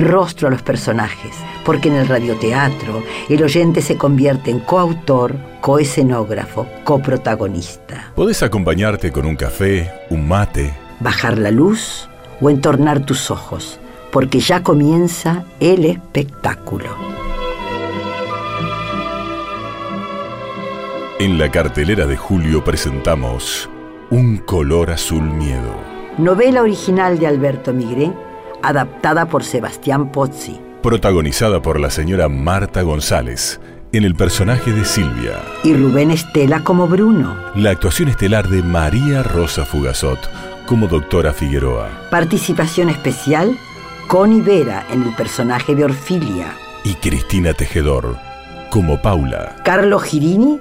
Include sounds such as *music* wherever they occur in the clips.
rostro a los personajes, porque en el radioteatro el oyente se convierte en coautor, coescenógrafo, coprotagonista. Podés acompañarte con un café, un mate, Bajar la luz o entornar tus ojos, porque ya comienza el espectáculo. En la cartelera de julio presentamos Un color azul miedo. Novela original de Alberto Migré, adaptada por Sebastián Pozzi. Protagonizada por la señora Marta González en el personaje de Silvia. Y Rubén Estela como Bruno. La actuación estelar de María Rosa Fugazot como doctora Figueroa. Participación especial, Connie Vera en el personaje de Orfilia. Y Cristina Tejedor como Paula. Carlo Girini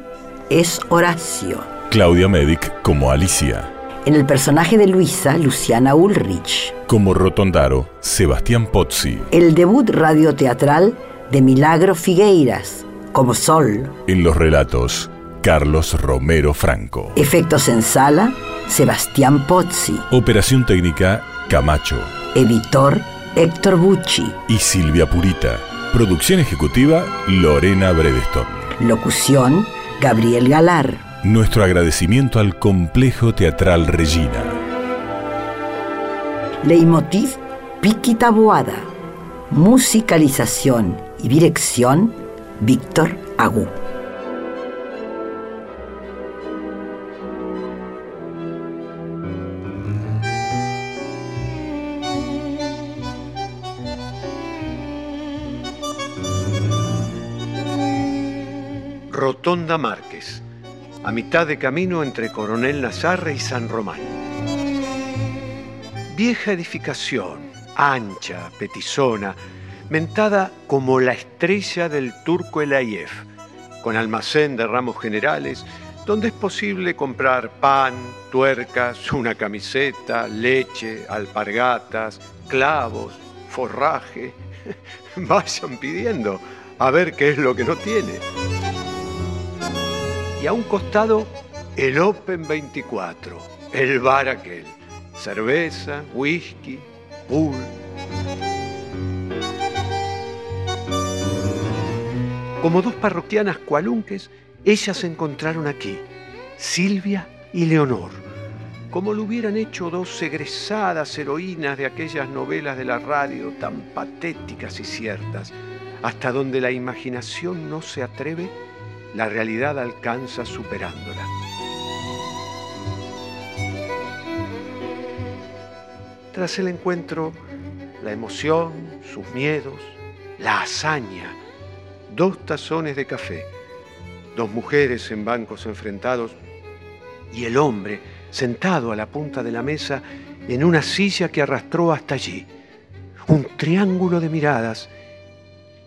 es Horacio. Claudia Medic como Alicia. En el personaje de Luisa, Luciana Ulrich. Como Rotondaro, Sebastián Pozzi. El debut radioteatral de Milagro Figueiras, como Sol. En los relatos, Carlos Romero Franco. Efectos en sala, Sebastián Pozzi. Operación técnica, Camacho. Editor, Héctor Bucci. Y Silvia Purita. Producción ejecutiva, Lorena Bredeston. Locución, Gabriel Galar. Nuestro agradecimiento al Complejo Teatral Regina. Leitmotiv, Piqui Taboada. Musicalización y dirección, Víctor Agú. Mitad de camino entre Coronel Nazarre y San Román. Vieja edificación, ancha, petizona, mentada como la estrella del turco Elayev, con almacén de ramos generales, donde es posible comprar pan, tuercas, una camiseta, leche, alpargatas, clavos, forraje. *laughs* Vayan pidiendo a ver qué es lo que no tiene y a un costado el Open 24, el bar aquel. Cerveza, whisky, pool. Como dos parroquianas cualunques, ellas se encontraron aquí, Silvia y Leonor, como lo hubieran hecho dos egresadas heroínas de aquellas novelas de la radio tan patéticas y ciertas, hasta donde la imaginación no se atreve la realidad alcanza superándola. Tras el encuentro, la emoción, sus miedos, la hazaña, dos tazones de café, dos mujeres en bancos enfrentados y el hombre sentado a la punta de la mesa en una silla que arrastró hasta allí. Un triángulo de miradas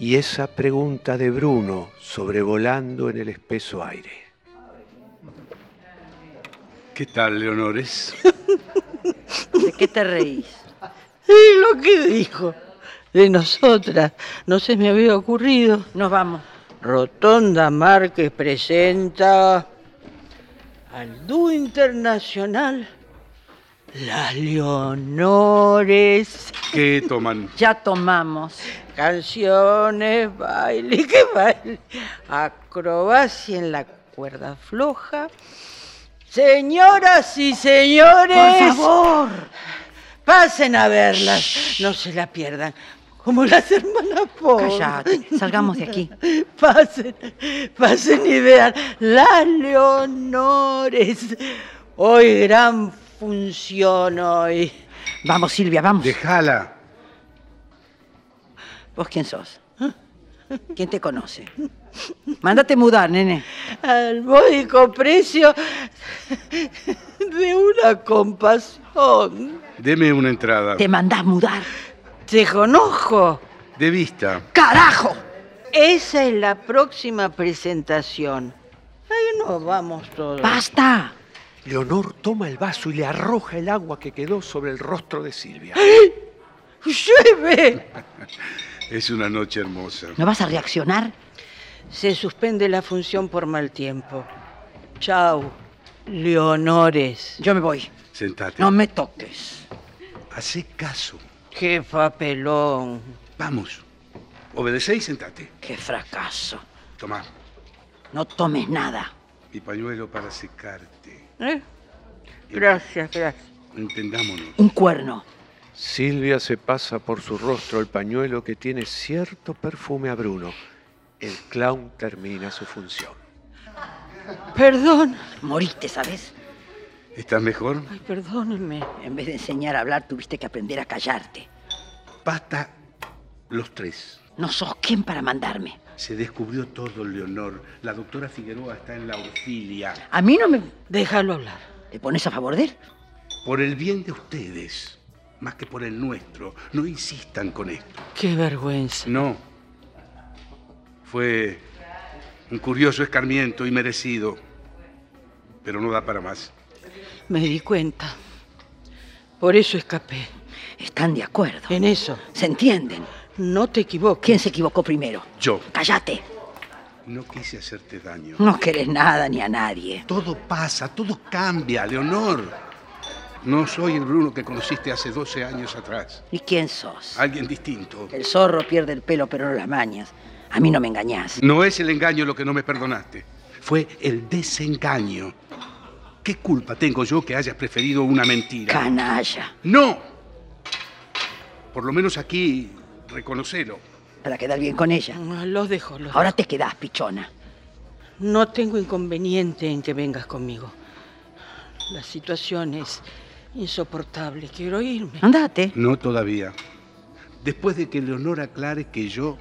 y esa pregunta de Bruno sobrevolando en el espeso aire. ¿Qué tal, Leonores? *laughs* ¿De qué te reís? Y lo que dijo de nosotras no se me había ocurrido. Nos vamos. Rotonda Márquez presenta al dúo internacional Las Leonores. ¿Qué toman? *laughs* Ya tomamos. Canciones, baile, *laughs* ¿qué baile? Acrobacia en la cuerda floja. Señoras y señores. Por favor. Pasen a verlas, no se la pierdan. Como las hermanas pobres. Cállate, salgamos de aquí. *laughs* Pasen, pasen y vean las Leonores. Hoy gran función hoy. Vamos, Silvia, vamos. Déjala. ¿Vos quién sos? ¿Quién te conoce? Mándate mudar, nene. Al módico precio de una compasión. Deme una entrada. Te mandás mudar. Te conozco. De vista. ¡Carajo! Esa es la próxima presentación. Ahí nos vamos todos. ¡Basta! Leonor toma el vaso y le arroja el agua que quedó sobre el rostro de Silvia. ¡Llueve! *laughs* Es una noche hermosa. ¿No vas a reaccionar? Se suspende la función por mal tiempo. Chau, Leonores. Yo me voy. Sentate. No me toques. Hacé caso. ¡Qué papelón! Vamos. Obedecé y sentate. ¡Qué fracaso! Tomá No tomes nada. mi pañuelo para secarte. ¿Eh? Gracias, gracias. Entendámonos. Un cuerno. Silvia se pasa por su rostro el pañuelo que tiene cierto perfume a Bruno. El clown termina su función. Perdón. Moriste, ¿sabes? ¿Estás mejor? Ay, perdónenme. En vez de enseñar a hablar, tuviste que aprender a callarte. Basta los tres. No sos quien para mandarme. Se descubrió todo, Leonor. La doctora Figueroa está en la orfilia. A mí no me... Déjalo hablar. ¿Te pones a favor de él? Por el bien de ustedes, más que por el nuestro. No insistan con esto. Qué vergüenza. No. Fue un curioso escarmiento y merecido. Pero no da para más. Me di cuenta. Por eso escapé. Están de acuerdo. En eso. ¿Se entienden? No te equivoques. ¿Quién se equivocó primero? Yo Cállate. no quise hacerte daño. No querés nada ni a nadie. Todo pasa, todo cambia, Leonor. No soy el Bruno que conociste hace 12 años atrás. ¿Y quién sos? Alguien distinto. El zorro pierde el pelo, pero no las mañas. A mí no me engañás. No es el engaño lo que no me perdonaste. Fue el desengaño. ¿Qué culpa tengo yo que hayas preferido una mentira? Canalla. ¡No! Por lo menos aquí, reconocelo. Para quedar bien con ella. Ah, Los dejo, los Ahora dejo. te quedás, pichona. No tengo inconveniente en que vengas conmigo. La situación es insoportable. Quiero irme. Andate. No todavía. Después de que Leonor aclare que yo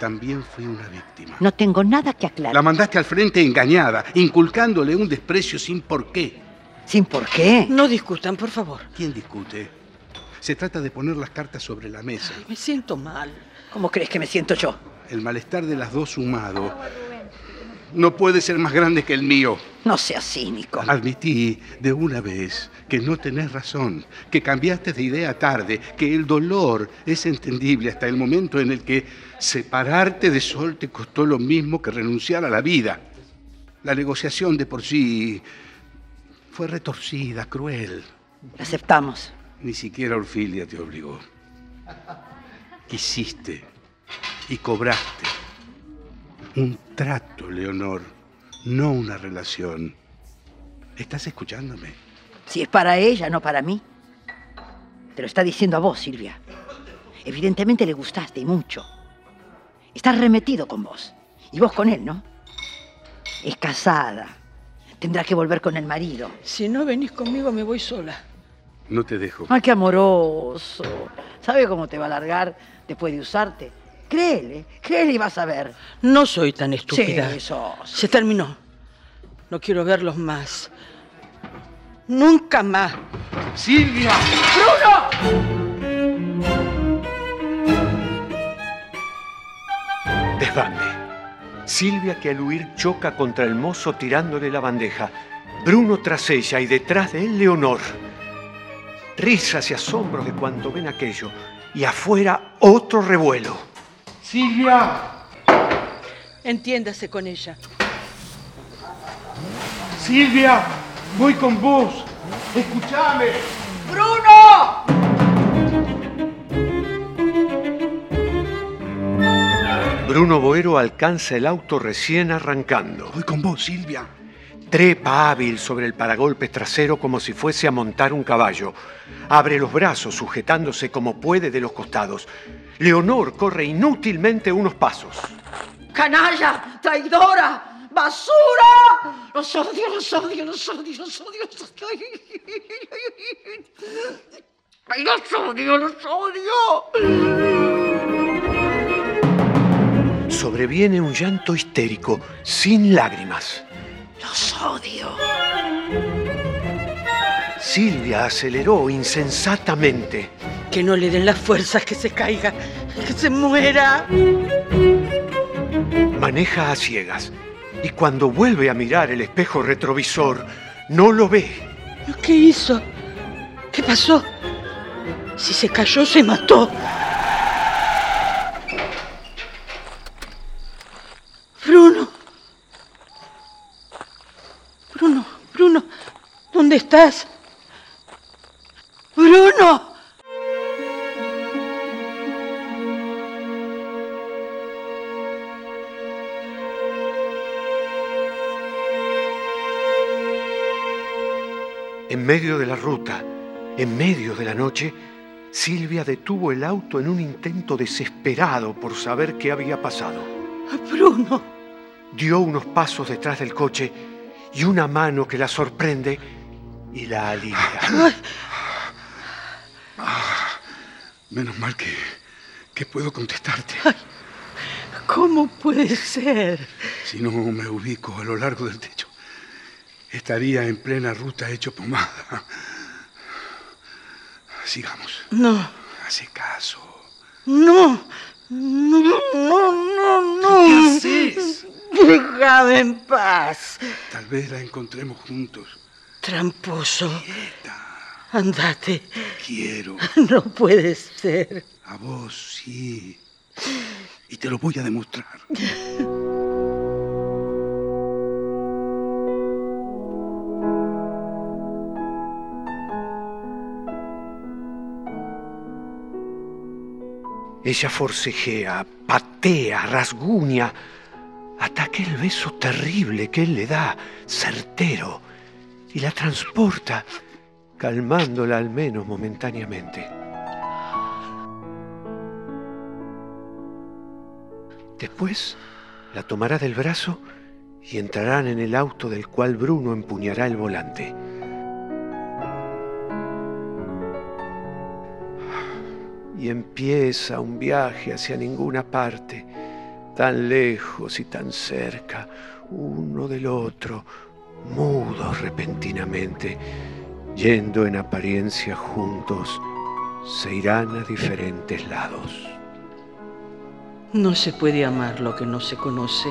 también fui una víctima. No tengo nada que aclarar. La mandaste al frente engañada, inculcándole un desprecio sin por qué. ¿Sin por qué? No discutan, por favor. ¿Quién discute? Se trata de poner las cartas sobre la mesa. Me siento mal. ¿Cómo crees que me siento yo? El malestar de las dos sumado no puede ser más grande que el mío. No seas cínico. Admití de una vez que no tenés razón, que cambiaste de idea tarde, que el dolor es entendible hasta el momento en el que separarte de Sol te costó lo mismo que renunciar a la vida. La negociación de por sí fue retorcida, cruel. La aceptamos. Ni siquiera Orfilia te obligó. Quisiste y cobraste. Un trato, Leonor, no una relación. ¿Estás escuchándome? Si es para ella, no para mí. Te lo está diciendo a vos, Silvia. Evidentemente le gustaste y mucho. Está remetido con vos. Y vos con él, ¿no? Es casada. Tendrá que volver con el marido. Si no venís conmigo, me voy sola. No te dejo. Ay, qué amoroso. ¿Sabe cómo te va a largar después de usarte? Créele, créele y vas a ver. No soy tan estúpida. Sí, sos. Se terminó. No quiero verlos más. Nunca más. ¡Silvia! Desbande. Silvia que al huir choca contra el mozo tirándole la bandeja. Bruno tras ella y detrás de él Leonor. Risas y asombros de cuanto ven aquello. Y afuera otro revuelo. ¡Silvia! Entiéndase con ella. ¡Silvia! Voy con vos. Escúchame. Bruno Boero alcanza el auto recién arrancando. Voy con vos, Silvia. Trepa hábil sobre el paragolpe trasero como si fuese a montar un caballo. Abre los brazos sujetándose como puede de los costados. Leonor corre inútilmente unos pasos. ¡Canalla! ¡Traidora! ¡Basura! Los odio, los odio, los odio, los odio, los odio. ¡Ay, los odio, los odio! Sobreviene un llanto histérico, sin lágrimas. Los odio. Silvia aceleró insensatamente. Que no le den las fuerzas, que se caiga, que se muera. Maneja a ciegas y cuando vuelve a mirar el espejo retrovisor, no lo ve. ¿Qué hizo? ¿Qué pasó? Si se cayó, se mató. Bruno. Bruno, Bruno, ¿dónde estás? Bruno. En medio de la ruta, en medio de la noche, Silvia detuvo el auto en un intento desesperado por saber qué había pasado. Bruno. Dio unos pasos detrás del coche y una mano que la sorprende y la alivia. Menos mal que, que puedo contestarte. ¿Cómo puede ser? Si no me ubico a lo largo del techo, estaría en plena ruta hecho pomada. Sigamos. No, Hace caso. no, no, no, no, no. ¿Qué haces? Déjame en paz. Tal vez la encontremos juntos. Tramposo. Quieta. Andate. Quiero. *laughs* No puede ser. A vos sí. Y te lo voy a demostrar. Ella forcejea, patea, rasguña, hasta aquel beso terrible que él le da, certero, y la transporta, calmándola al menos momentáneamente. Después la tomará del brazo y entrarán en el auto del cual Bruno empuñará el volante. y empieza un viaje hacia ninguna parte, tan lejos y tan cerca, uno del otro, mudos repentinamente, yendo en apariencia juntos, se irán a diferentes lados. No se puede amar lo que no se conoce.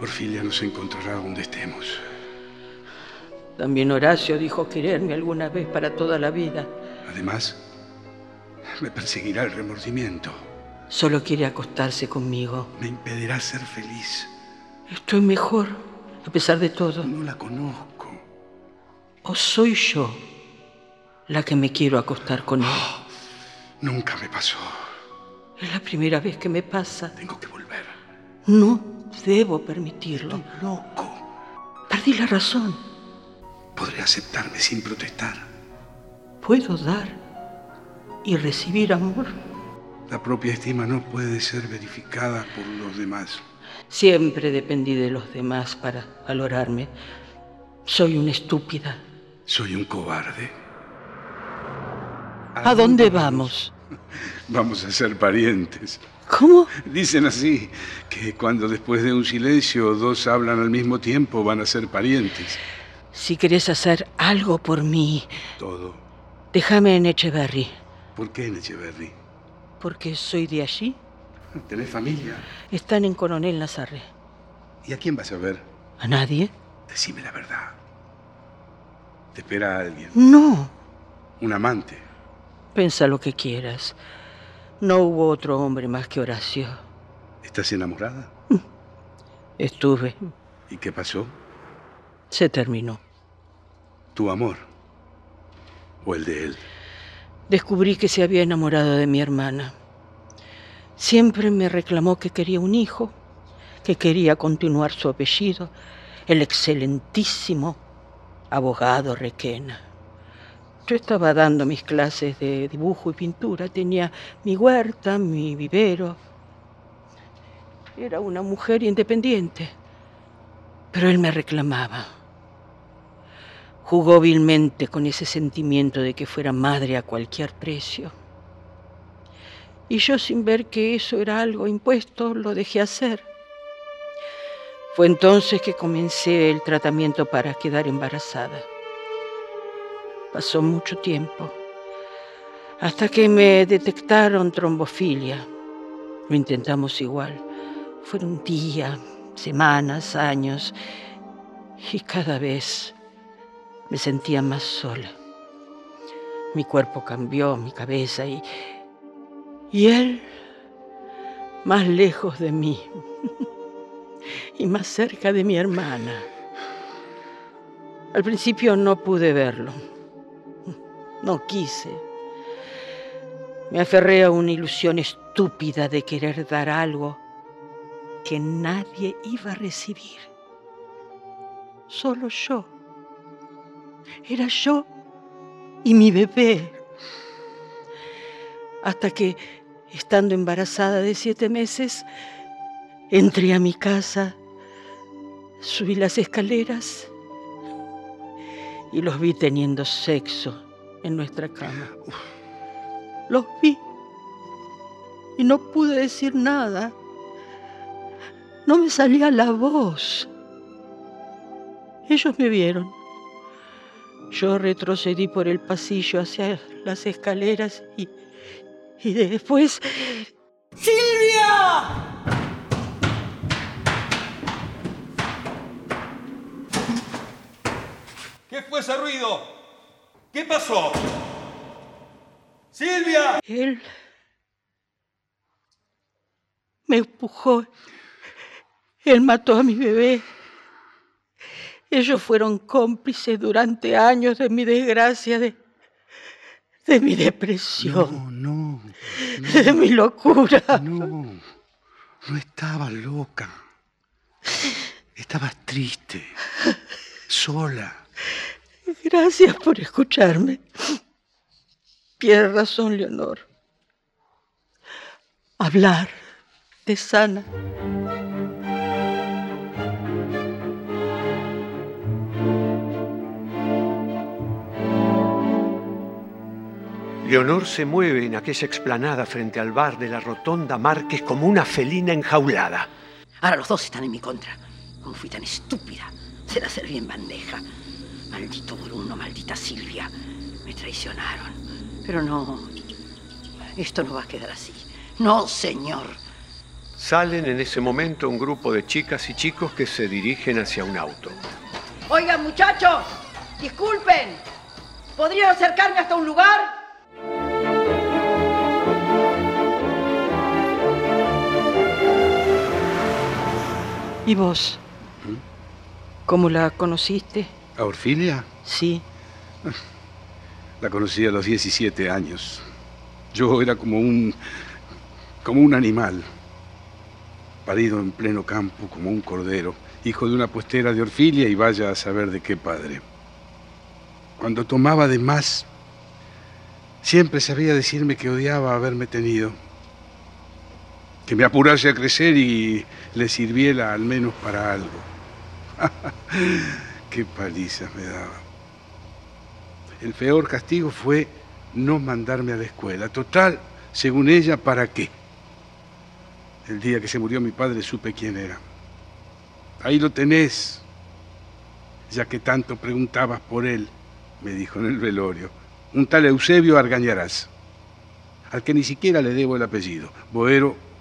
Orfilia nos encontrará donde estemos. También Horacio dijo quererme alguna vez para toda la vida. Además, me perseguirá el remordimiento. Solo quiere acostarse conmigo. Me impedirá ser feliz. Estoy mejor, a pesar de todo. No la conozco. ¿O soy yo la que me quiero acostar con él? Nunca me pasó. Es la primera vez que me pasa. Tengo que volver. No debo permitirlo. Estoy loco. Perdí la razón. Podré aceptarme sin protestar. Puedo dar y recibir amor. La propia estima no puede ser verificada por los demás. Siempre dependí de los demás para valorarme. Soy una estúpida. Soy un cobarde. ¿A dónde vamos? *laughs* Vamos a ser parientes. ¿Cómo? Dicen así, que cuando después de un silencio dos hablan al mismo tiempo van a ser parientes. Si querés hacer algo por mí, Todo. déjame en Echeverry, ¿Por qué en Echeverry? porque soy de allí. ¿Tenés familia? Están en Coronel Nazaré. ¿Y a quién vas a ver? ¿A nadie? Decime la verdad. ¿Te espera alguien? No. ¿Un amante? Pensa lo que quieras. No hubo otro hombre más que Horacio. ¿Estás enamorada? Estuve. ¿Y qué pasó? Se terminó. ¿Tu amor? ¿O el de él? Descubrí que se había enamorado de mi hermana. Siempre me reclamó que quería un hijo, que quería continuar su apellido, el excelentísimo abogado Requena. Yo estaba dando mis clases de dibujo y pintura, tenía mi huerta, mi vivero. Era una mujer independiente, pero él me reclamaba. Jugó vilmente con ese sentimiento de que fuera madre a cualquier precio. Y yo sin ver que eso era algo impuesto, lo dejé hacer. Fue entonces que comencé el tratamiento para quedar embarazada. Pasó mucho tiempo, hasta que me detectaron trombofilia. Lo intentamos igual, Fueron días, semanas, años, y cada vez me sentía más sola. Mi cuerpo cambió, mi cabeza, y, y él más lejos de mí *laughs* y más cerca de mi hermana. Al principio no pude verlo, no quise. Me aferré a una ilusión estúpida de querer dar algo que nadie iba a recibir. Solo yo. Era yo y mi bebé. Hasta que, estando embarazada de siete meses, entré a mi casa, subí las escaleras y los vi teniendo sexo en nuestra cama. Los vi y no pude decir nada. No me salía la voz. Ellos me vieron. Yo retrocedí por el pasillo hacia las escaleras y, y después... ¡Silvia! ¿Qué fue ese ruido? ¿Qué pasó? ¡Silvia! Él me empujó. Él mató a mi bebé. Ellos fueron cómplices durante años de mi desgracia, de, de mi depresión. No, no, de mi locura. no. No estabas loca. Estabas triste, sola. Gracias por escucharme. Tienes razón, Leonor. Hablar te sana. Leonor se mueve en aquella explanada frente al bar de la Rotonda Márquez como una felina enjaulada. Ahora los dos están en mi contra. Como fui tan estúpida. Se la serví en bandeja. Maldito Bruno, maldita Silvia. Me traicionaron. Pero no. Esto no va a quedar así. No, señor. Salen en ese momento un grupo de chicas y chicos que se dirigen hacia un auto. Oigan, muchachos. Disculpen. ¿Podrían acercarme hasta un lugar? ¿Y vos? ¿Cómo la conociste? ¿A Orfilia? Sí. La conocí a los 17 años. Yo era como un. como un animal. Parido en pleno campo como un cordero, hijo de una puestera de Orfilia y vaya a saber de qué padre. Cuando tomaba de más, siempre sabía decirme que odiaba haberme tenido. Que me apurase a crecer y le sirviera al menos para algo. *laughs* qué palizas me daba. El peor castigo fue no mandarme a la escuela. Total, según ella, ¿para qué? El día que se murió mi padre supe quién era. Ahí lo tenés, ya que tanto preguntabas por él, me dijo en el velorio. Un tal Eusebio Argañarás, al que ni siquiera le debo el apellido. Boero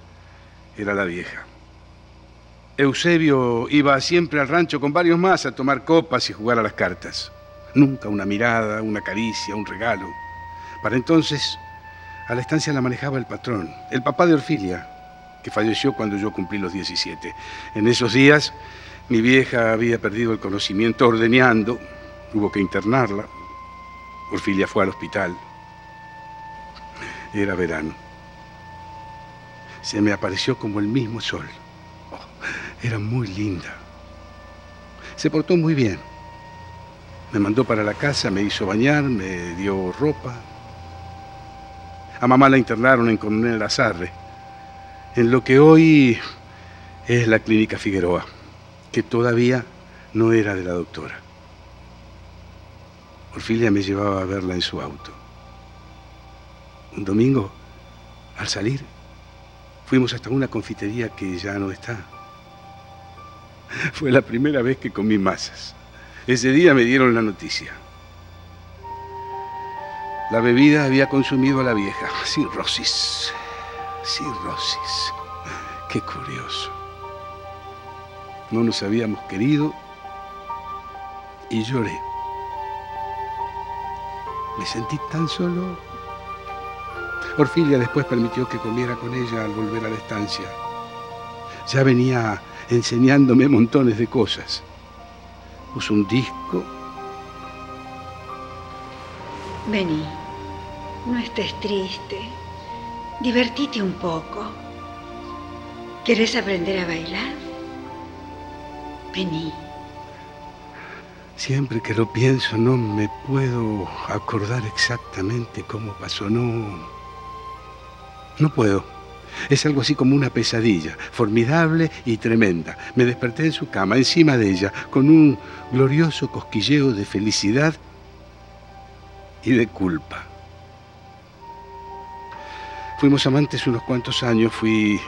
era la vieja. Eusebio iba siempre al rancho con varios más a tomar copas y jugar a las cartas. Nunca una mirada, una caricia, un regalo. Para entonces, a la estancia la manejaba el patrón, el papá de Orfilia, que falleció cuando yo cumplí los 17. En esos días, mi vieja había perdido el conocimiento ordeñando, hubo que internarla. Orfilia fue al hospital. Era verano. Se me apareció como el mismo sol. Oh, era muy linda. Se portó muy bien. Me mandó para la casa, me hizo bañar, me dio ropa. A mamá la internaron en Coronel Lazarre, en lo que hoy es la clínica Figueroa, que todavía no era de la doctora. Orfilia me llevaba a verla en su auto. Un domingo, al salir, fuimos hasta una confitería que ya no está. Fue la primera vez que comí masas. Ese día me dieron la noticia. La bebida había consumido a la vieja. Cirrosis. Cirrosis. Qué curioso. No nos habíamos querido y lloré. Me sentí tan solo. Orfilia después permitió que comiera con ella al volver a la estancia. Ya venía enseñándome montones de cosas. Puso un disco. Vení, no estés triste. Divertite un poco. ¿Querés aprender a bailar? Vení. Siempre que lo pienso no me puedo acordar exactamente cómo pasó. No. No puedo. Es algo así como una pesadilla, formidable y tremenda. Me desperté en su cama, encima de ella, con un glorioso cosquilleo de felicidad y de culpa. Fuimos amantes unos cuantos años, fui...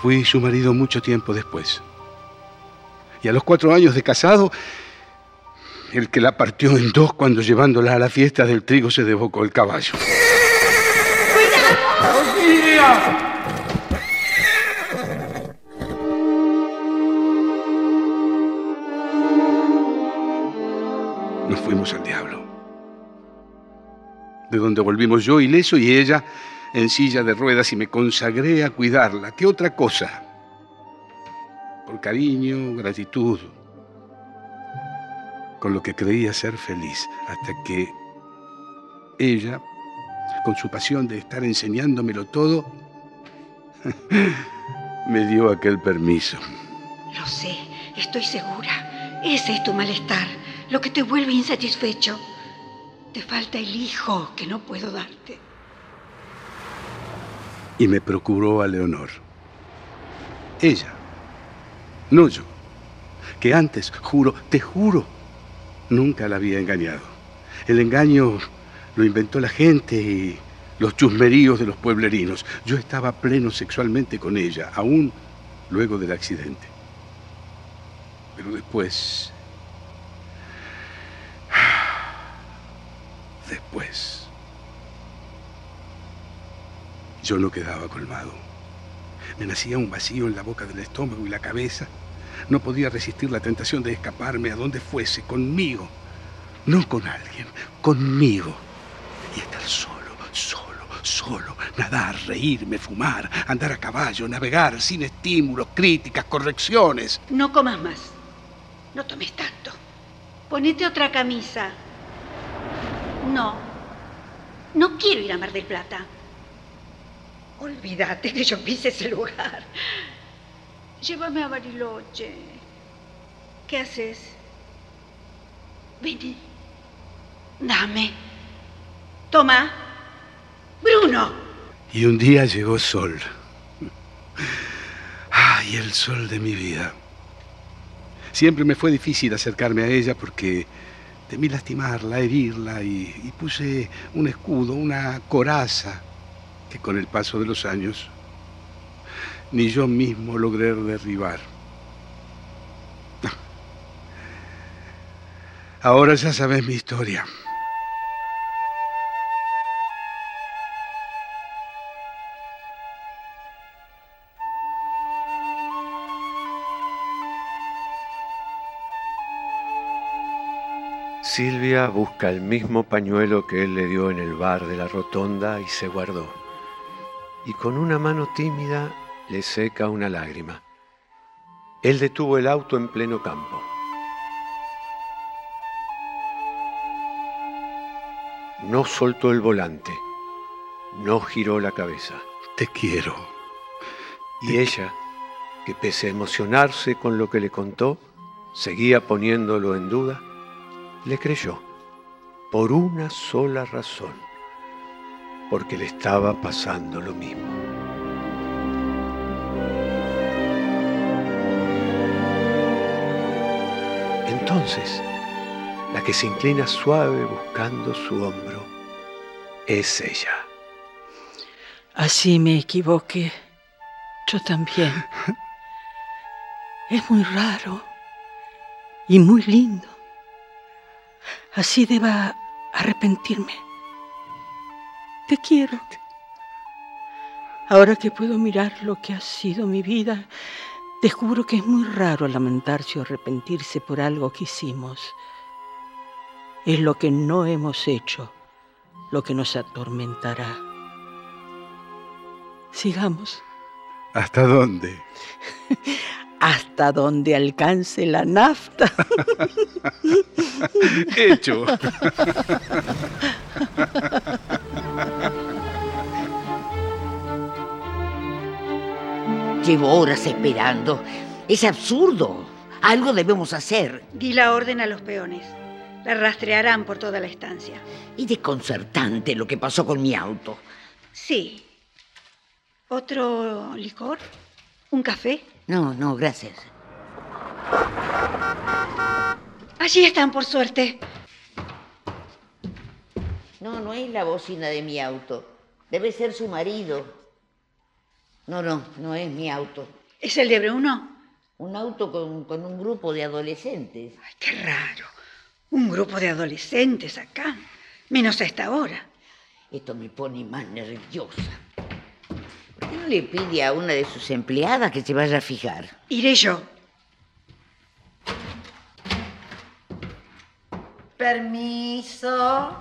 Fui su marido mucho tiempo después. Y a los cuatro años de casado, el que la partió en dos cuando llevándola a la fiesta del trigo se desbocó el caballo. Nos fuimos al diablo. De donde volvimos yo ileso y ella en silla de ruedas y me consagré a cuidarla. ¿Qué otra cosa? Por cariño, gratitud, con lo que creía ser feliz, hasta que ella con su pasión de estar enseñándomelo todo, *laughs* me dio aquel permiso. Lo sé, estoy segura. Ese es tu malestar, lo que te vuelve insatisfecho. Te falta el hijo que no puedo darte. Y me procuró a Leonor. Ella, no yo, que antes, juro, te juro, nunca la había engañado. El engaño lo inventó la gente y los chusmeríos de los pueblerinos. Yo estaba pleno sexualmente con ella, aún luego del accidente. Pero después... Después... Yo no quedaba colmado. Me nacía un vacío en la boca del estómago y la cabeza. No podía resistir la tentación de escaparme a donde fuese, conmigo. No con alguien, conmigo y estar solo, solo, solo, nadar, reírme, fumar, andar a caballo, navegar sin estímulos, críticas, correcciones. No comas más. No tomes tanto. Ponete otra camisa. No. No quiero ir a Mar del Plata. Olvídate que yo pise ese lugar. Llévame a Bariloche. ¿Qué haces? Vení. Dame. Toma. Bruno. Y un día llegó Sol. Ay, el sol de mi vida. Siempre me fue difícil acercarme a ella porque temí lastimarla, herirla y, puse un escudo, una coraza que con el paso de los años ni yo mismo logré derribar. Ahora ya sabes mi historia. Silvia busca el mismo pañuelo que él le dio en el bar de la rotonda y se guardó. Y con una mano tímida le seca una lágrima. Él detuvo el auto en pleno campo. No soltó el volante, no giró la cabeza. Te quiero. Y ella, que pese a emocionarse con lo que le contó, seguía poniéndolo en duda, le creyó por una sola razón, porque le estaba pasando lo mismo. Entonces, la que se inclina suave buscando su hombro es ella. Así me equivoqué. Yo también. *laughs* Es muy raro y muy lindo. Así deba arrepentirme. Te quiero. Ahora que puedo mirar lo que ha sido mi vida, descubro que es muy raro lamentarse o arrepentirse por algo que hicimos. Es lo que no hemos hecho lo que nos atormentará. Sigamos. ¿Hasta dónde? *laughs* Hasta donde alcance la nafta. *laughs* Hecho. Llevo horas esperando. Es absurdo. Algo debemos hacer. Di la orden a los peones. La rastrearán por toda la estancia. Y desconcertante lo que pasó con mi auto. Sí. ¿Otro licor? ¿Un café? No, no, gracias. Allí están, por suerte. No, no es la bocina de mi auto. Debe ser su marido. No, no, no es mi auto. ¿Es el de Bruno? Un auto con, con un grupo de adolescentes. Ay, qué raro. Un grupo de adolescentes acá. Menos a esta hora. Esto me pone más nerviosa. ¿Por qué no le pide a una de sus empleadas que se vaya a fijar? Iré yo. Permiso.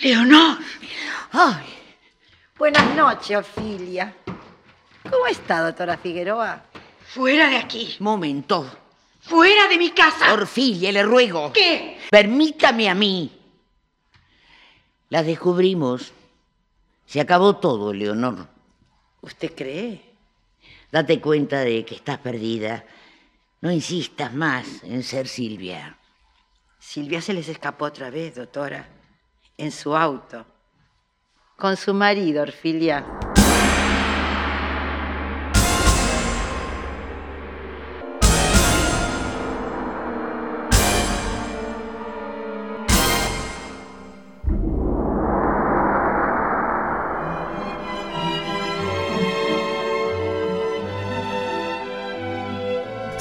Leonor. Ay, buenas noches, Ofilia. ¿Cómo está, doctora Figueroa? Fuera de aquí. Momento. Fuera de mi casa. Orfilia, le ruego. ¿Qué? Permítame a mí. Las descubrimos. Se acabó todo, Leonor. ¿Usted cree? Date cuenta de que estás perdida. No insistas más en ser Silvia. Silvia se les escapó otra vez, doctora. En su auto. Con su marido, Orfilia.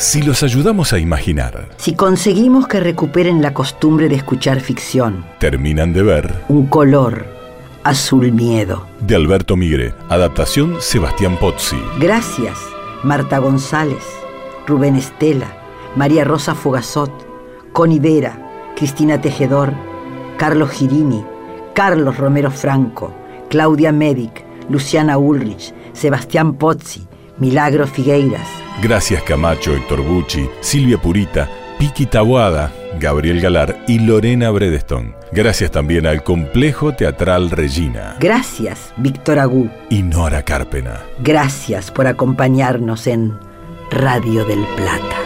Si los ayudamos a imaginar, Si conseguimos que recuperen la costumbre de escuchar ficción, terminan de ver un color, azul miedo. de Alberto Migre, adaptación Sebastián Pozzi. Gracias, Marta González, Rubén Estela, María Rosa Fogazot, Connie Vera, Cristina Tejedor, Carlos Girini, Carlos Romero Franco, Claudia Medic, Luciana Ulrich, Sebastián Pozzi, Milagro Figueiras, Gracias Camacho, Héctor Bucci, Silvia Purita, Piki Tabuada, Gabriel Galar y Lorena Bredestone. Gracias también al Complejo Teatral Regina Gracias, Víctor Agú. y Nora Carpena. Gracias por acompañarnos en Radio del Plata.